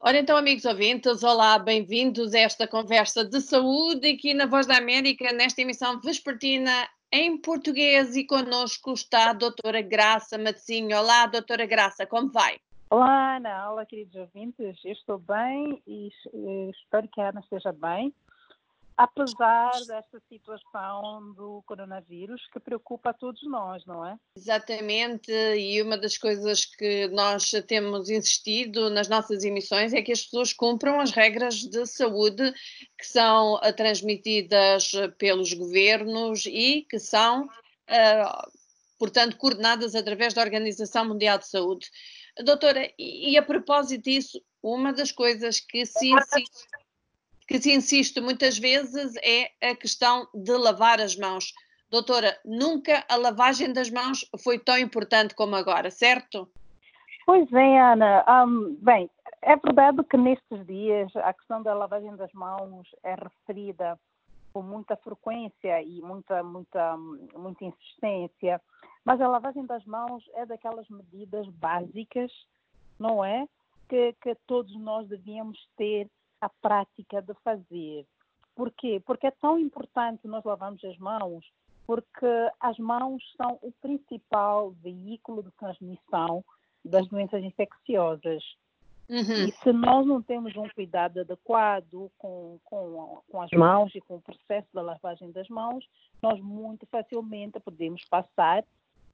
Ora então, amigos ouvintes, olá, bem-vindos a esta conversa de saúde aqui na Voz da América, nesta emissão vespertina em português e connosco está a doutora Graça Matosinho. Olá, doutora Graça, como vai? Olá, Ana. Olá, queridos ouvintes. Eu estou bem e espero que a Ana esteja bem apesar desta situação do coronavírus que preocupa a todos nós, não é? Exatamente, e uma das coisas que nós temos insistido nas nossas emissões é que as pessoas cumpram as regras de saúde que são eh, transmitidas pelos governos e que são, uh, portanto, coordenadas através da Organização Mundial de Saúde. Doutora, e a propósito disso, uma das coisas que se insiste que se insiste muitas vezes é a questão de lavar as mãos. Doutora, nunca a lavagem das mãos foi tão importante como agora, certo? Pois é, Ana. Um, bem, é verdade que nestes dias a questão da lavagem das mãos é referida com muita frequência e muita, muita, muita insistência, mas a lavagem das mãos é daquelas medidas básicas, não é? Que, que todos nós devíamos ter a prática de fazer. Por quê? Porque é tão importante nós lavarmos as mãos, porque as mãos são o principal veículo de transmissão das doenças infecciosas. Uhum. E se nós não temos um cuidado adequado com, com, com as mãos e com o processo da lavagem das mãos, nós muito facilmente podemos passar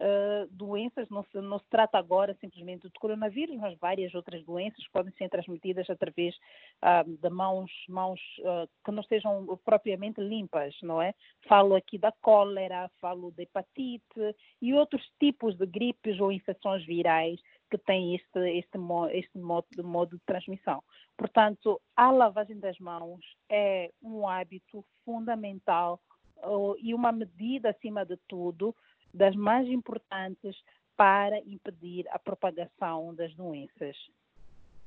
uh, doenças, não se, não se trata agora simplesmente do coronavírus, mas várias outras doenças podem ser transmitidas através uh, de mãos, mãos uh, que não sejam propriamente limpas, não é? Falo aqui da cólera, falo da hepatite e outros tipos de gripes ou infecções virais que têm este, este, este modo, modo de transmissão. Portanto, a lavagem das mãos é um hábito fundamental e uma medida, acima de tudo, das mais importantes para impedir a propagação das doenças.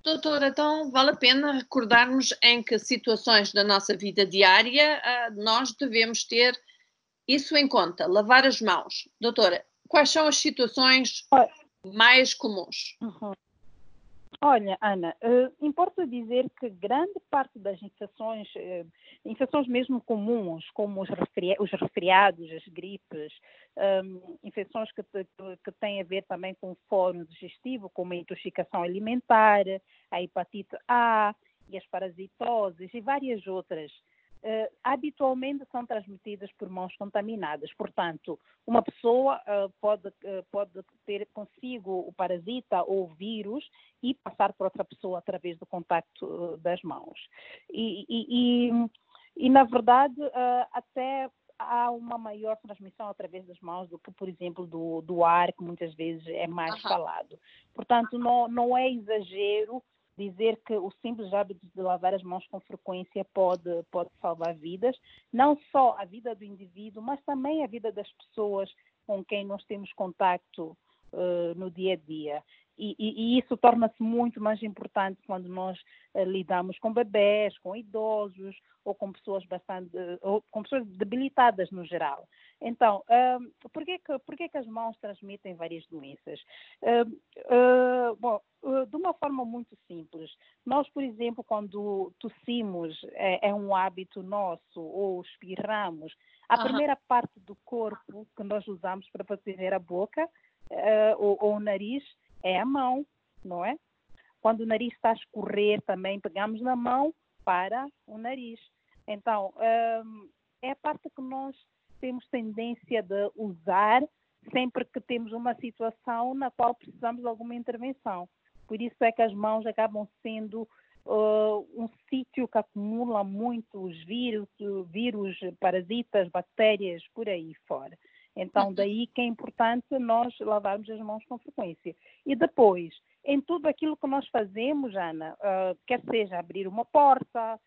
Doutora, então vale a pena recordarmos em que situações da nossa vida diária uh, nós devemos ter isso em conta, lavar as mãos. Doutora, quais são as situações mais comuns? Uhum. Olha, Ana, uh, importa dizer que grande parte das infecções, uh, infecções mesmo comuns, como os, resfri os resfriados, as gripes, um, infecções que, que, que, têm a ver também com o fórum digestivo, como a intoxicação alimentar, a hepatite A e as parasitoses e várias outras, uh, habitualmente são transmitidas por mãos contaminadas. Portanto, uma pessoa uh, pode, uh, pode ter consigo o parasita ou o vírus e passar para outra pessoa através do contacto das mãos. E, e, e, e na verdade, até há uma maior transmissão através das mãos do que, por exemplo, do, do ar, que muitas vezes é mais uhum. falado. Portanto, não, não é exagero dizer que o simples hábito de lavar as mãos com frequência pode, pode salvar vidas, não só a vida do indivíduo, mas também a vida das pessoas com quem nós temos contato uh, no dia a dia. E, e, e isso torna-se muito mais importante quando nós uh, lidamos com bebés, com idosos ou com pessoas bastante, ou com pessoas debilitadas no geral. Então, uh, por, que, que, por que, que as mãos transmitem várias doenças? Uh, bom, de uma forma muito simples. Nós, por exemplo, quando tossimos, é, é um hábito nosso, ou espirramos, a uhum. primeira parte do corpo que nós usamos para proteger a boca ou, ou o nariz é a mão, não é? Quando o nariz está a escorrer também, pegamos na mão para o nariz. Então, hum, é a parte que nós temos tendência de usar sempre que temos uma situação na qual precisamos de alguma intervenção. Por isso é que as mãos acabam sendo uh, um sítio que acumula muitos vírus, vírus, parasitas, bactérias por aí fora. Então, daí que é importante nós lavarmos as mãos com frequência. E depois, em tudo aquilo que nós fazemos, Ana, uh, quer seja abrir uma porta,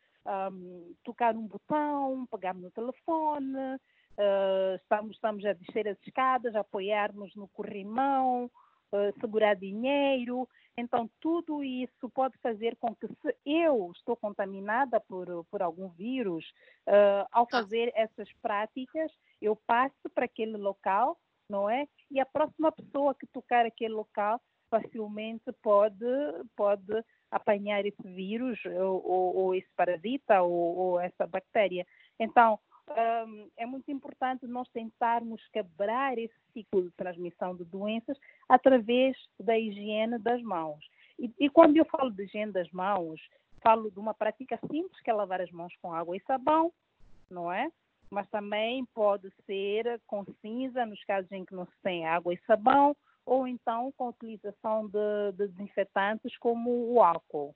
um, tocar um botão, pegar no telefone, uh, estamos, estamos a descer as escadas, apoiarmos no corrimão, uh, segurar dinheiro. Então, tudo isso pode fazer com que, se eu estou contaminada por, por algum vírus, uh, ao tá. fazer essas práticas, eu passo para aquele local, não é? E a próxima pessoa que tocar aquele local facilmente pode, pode apanhar esse vírus ou, ou, ou esse parasita ou, ou, essa bactéria. Então, um, é muito importante nós tentarmos quebrar esse ciclo de transmissão de doenças através da higiene das mãos. E, e quando eu falo de higiene das mãos, falo de uma prática simples que é lavar as mãos com água e sabão, não é? Mas também pode ser com cinza, nos casos em que não se tem água e sabão, ou então com a utilização de, de desinfetantes como o álcool.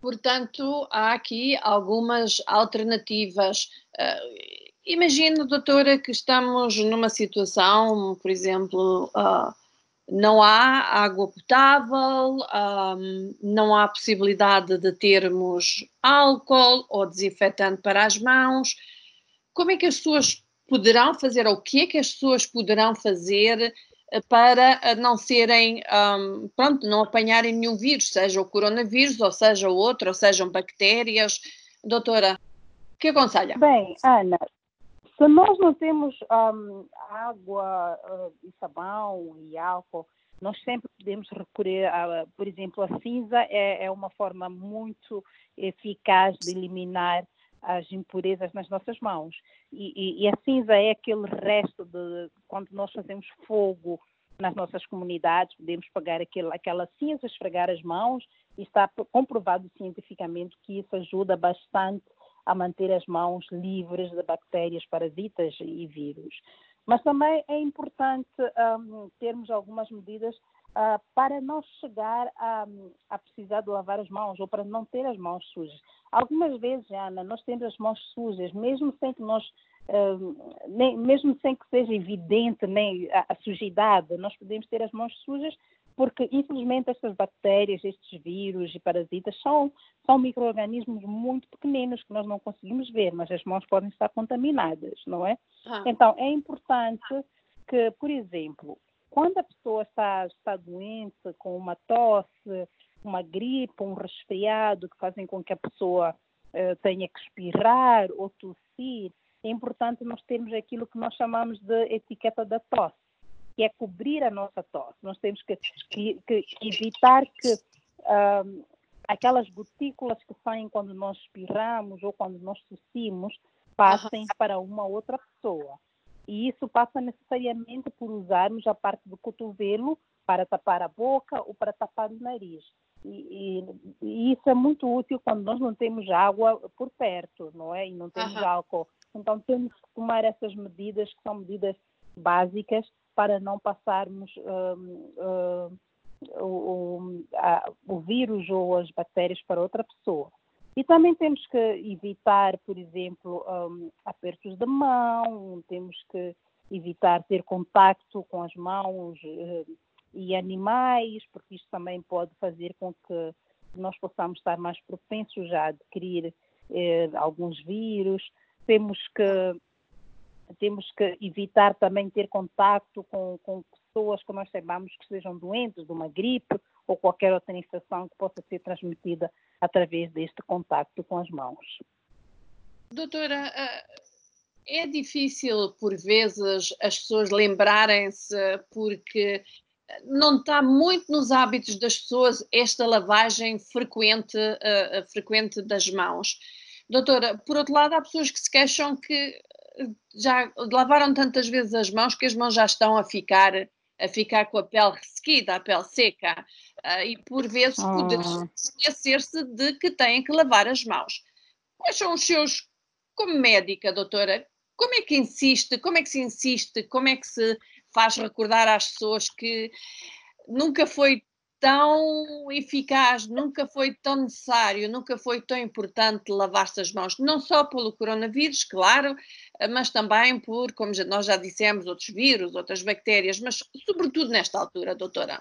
Portanto, há aqui algumas alternativas. Uh, imagina, doutora, que estamos numa situação, por exemplo, uh, não há água potável, um, não há possibilidade de termos álcool ou desinfetante para as mãos. Como é que as pessoas poderão fazer, ou o que é que as pessoas poderão fazer para eh, não serem, um, pronto, não apanharem nenhum vírus, seja o coronavírus, ou seja outro, ou sejam bactérias. Doutora, o que aconselha? Bem, Ana, se nós não temos um, água uh, e sabão e álcool, nós sempre podemos recorrer a, por exemplo, a cinza é, é uma forma muito eficaz de eliminar as impurezas nas nossas mãos. E, e, a cinza é aquele resto de quando nós fazemos fogo nas nossas comunidades, podemos pegar aquele, aquela cinza, esfregar as mãos e está comprovado cientificamente que isso ajuda bastante a manter as mãos livres de bactérias, parasitas e vírus. Mas também é importante um, termos algumas medidas uh, para não chegar a, a, precisar de lavar as mãos ou para não ter as mãos sujas. Algumas vezes, Ana, nós temos as mãos sujas, mesmo sem que nós Uh, nem, mesmo sem que seja evidente nem a, a, sujidade, nós podemos ter as mãos sujas porque infelizmente estas bactérias, estes vírus e parasitas são, são micro-organismos muito pequeninos que nós não conseguimos ver, mas as mãos podem estar contaminadas, não é? Ah. Então, é importante que, por exemplo, quando a pessoa está, está doente, com uma tosse, uma gripe, um resfriado, que fazem com que a pessoa uh, tenha que espirrar ou tossir, é importante nós termos aquilo que nós chamamos de etiqueta da tosse que é cobrir a nossa tosse. Nós temos que, que, que evitar que um, aquelas gotículas que saem quando nós espirramos ou quando nós tossimos passem para uma outra pessoa. E isso passa necessariamente por usarmos a parte do cotovelo para tapar a boca ou para tapar o nariz. E, e, e, isso é muito útil quando nós não temos água por perto, não é? E não temos uhum. álcool. Então temos que tomar essas medidas que são medidas básicas para não passarmos um, um, o, a, o vírus ou as bactérias para outra pessoa. E também temos que evitar, por exemplo, um, apertos de mão, temos que evitar ter contacto com as mãos uh, e animais, porque isto também pode fazer com que nós possamos estar mais propensos a adquirir uh, alguns vírus. Temos que temos que evitar também ter contato com, com pessoas que nós saibamos que sejam doentes de uma gripe ou qualquer outra infecção que possa ser transmitida através deste contacto com as mãos. Doutora, eh, é difícil por vezes as pessoas lembrarem-se porque não está muito nos hábitos das pessoas esta lavagem frequente, uh, frequente das mãos. Doutora, por outro lado, há pessoas que se queixam que já lavaram tantas vezes as mãos que as mãos já estão a ficar a ficar com a pele ressequida, a pele seca, uh, e por vezes oh. poder esquecer-se de que têm que lavar as mãos. Quais são os seus, como médica, doutora, como é que insiste, como é que se insiste, como é que se faz recordar às pessoas que nunca foi tão eficaz, nunca foi tão necessário, nunca foi tão importante lavar-se as mãos, não só pelo coronavírus, claro, mas também por, como nós já dissemos, outros vírus, outras bactérias, mas sobretudo nesta altura, doutora.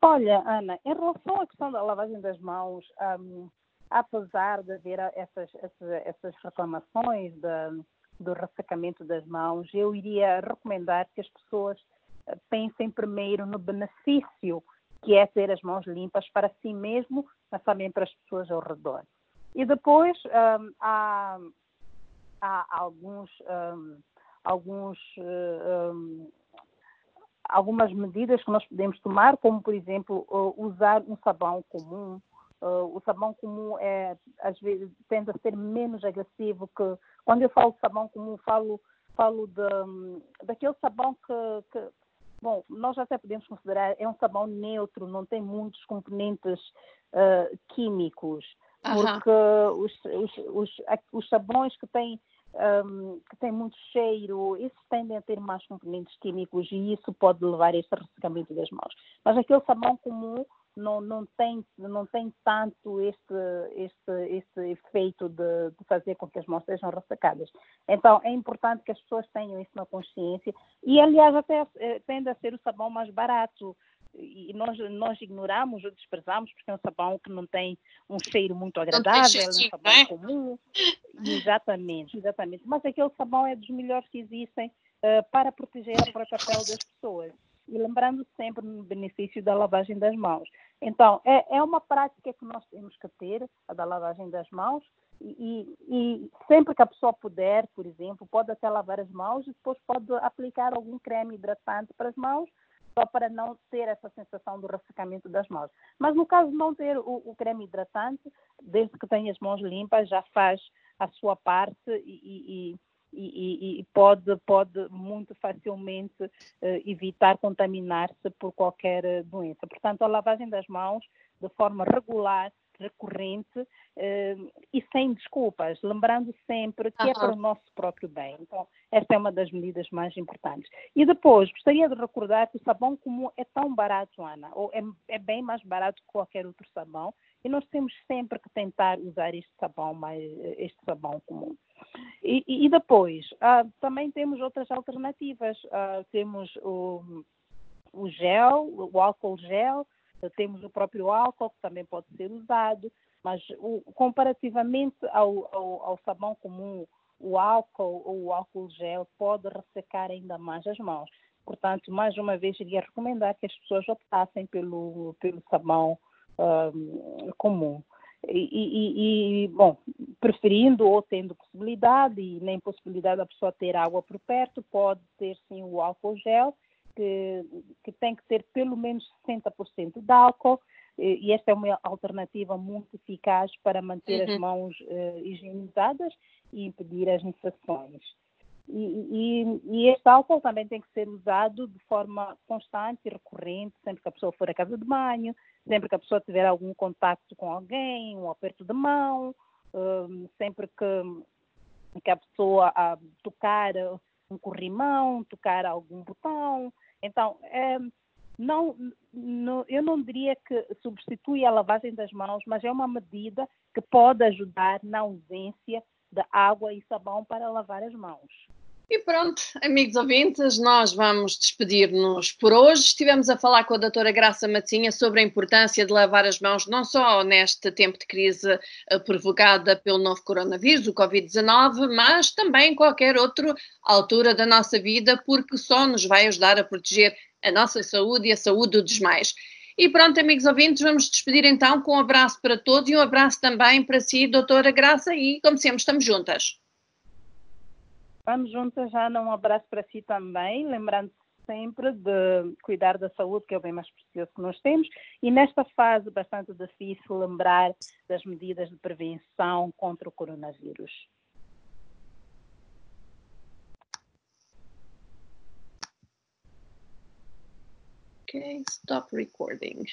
Olha, Ana, em relação à questão da lavagem das mãos, um, apesar de haver essas, essas, essas reclamações de, do ressecamento das mãos, eu iria recomendar que as pessoas pensem primeiro no benefício que é ter as mãos limpas para si mesmo, mas também para as pessoas ao redor. E depois um, há, há, alguns, um, alguns um, algumas medidas que nós podemos tomar, como, por exemplo, usar um sabão comum. o sabão comum é, às vezes, tende a ser menos agressivo que... Quando eu falo de sabão comum, falo, falo de, daquele sabão que, que Bom, nós até podemos considerar é um sabão neutro, não tem muitos componentes uh, químicos, porque os, os, os, os, sabões que têm um, que têm muito cheiro, esses tendem a ter mais componentes químicos e isso pode levar a este ressecamento das mãos. Mas aquele sabão comum não, não, tem, não tem tanto este, este, este efeito de, de, fazer com que as mãos sejam ressecadas. Então, é importante que as pessoas tenham isso na consciência e, aliás, até eh, tende a ser o sabão mais barato e nós, nós ignoramos ou desprezamos porque é um sabão que não tem um cheiro muito agradável, é um sabão é? comum. Exatamente, exatamente. Mas aquele sabão é dos melhores que existem uh, para proteger a própria pele das pessoas. E lembrando sempre no benefício da lavagem das mãos. Então, é, é uma prática que nós temos que ter, a da lavagem das mãos, e, e, sempre que a pessoa puder, por exemplo, pode até lavar as mãos e depois pode aplicar algum creme hidratante para as mãos, só para não ter essa sensação do ressecamento das mãos. Mas no caso de não ter o, o creme hidratante, desde que tenha as mãos limpas, já faz a sua parte e, e e, e, pode, pode muito facilmente uh, evitar contaminar-se por qualquer eh, doença. Portanto, a lavagem das mãos de forma regular, recorrente uh, e sem desculpas, lembrando sempre que uhum. é para o nosso próprio bem. Então, esta é uma das medidas mais importantes. E depois, gostaria de recordar que o sabão comum é tão barato, Ana, ou é, é bem mais barato que qualquer outro sabão, e nós temos sempre que tentar usar este sabão, mais, este sabão comum. E, e depois, uh, também temos outras alternativas. Uh, temos o, o gel, o álcool gel, temos o próprio álcool que também pode ser usado, mas o, comparativamente ao, ao, ao, sabão comum, o álcool ou o álcool gel pode ressecar ainda mais as mãos. Portanto, mais uma vez, iria recomendar que as pessoas optassem pelo, pelo sabão comum. E, e, e, bom, preferindo ou tendo possibilidade e nem possibilidade da pessoa ter água por perto, pode ter sim o álcool gel, que, que tem que ter pelo menos 60% de álcool, e esta é uma alternativa muito eficaz para manter uhum. as mãos uh, higienizadas e impedir as infecções. E, e, e, este álcool também tem que ser usado de forma constante e recorrente, sempre que a pessoa for à casa de banho, sempre que a pessoa tiver algum contato com alguém, um aperto de mão, um, sempre que, que a pessoa a, tocar um corrimão, tocar algum botão. Então, é, não, não, eu não diria que substitui a lavagem das mãos, mas é uma medida que pode ajudar na ausência de água e sabão para lavar as mãos. E pronto, amigos ouvintes, nós vamos despedir-nos por hoje. Estivemos a falar com a doutora Graça Matinha sobre a importância de lavar as mãos, não só neste tempo de crise uh, provocada pelo novo coronavírus, o Covid-19, mas também em qualquer outra altura da nossa vida, porque só nos vai ajudar a proteger a nossa saúde e a saúde dos demais. E pronto, amigos ouvintes, vamos despedir então com um abraço para todos e um abraço também para si, doutora Graça, e como sempre, estamos juntas. Vamos juntas, Ana, um abraço para si também, lembrando sempre de cuidar da saúde, que é o bem mais precioso que nós temos, e nesta fase bastante difícil lembrar das medidas de prevenção contra o coronavírus. Okay, stop recording.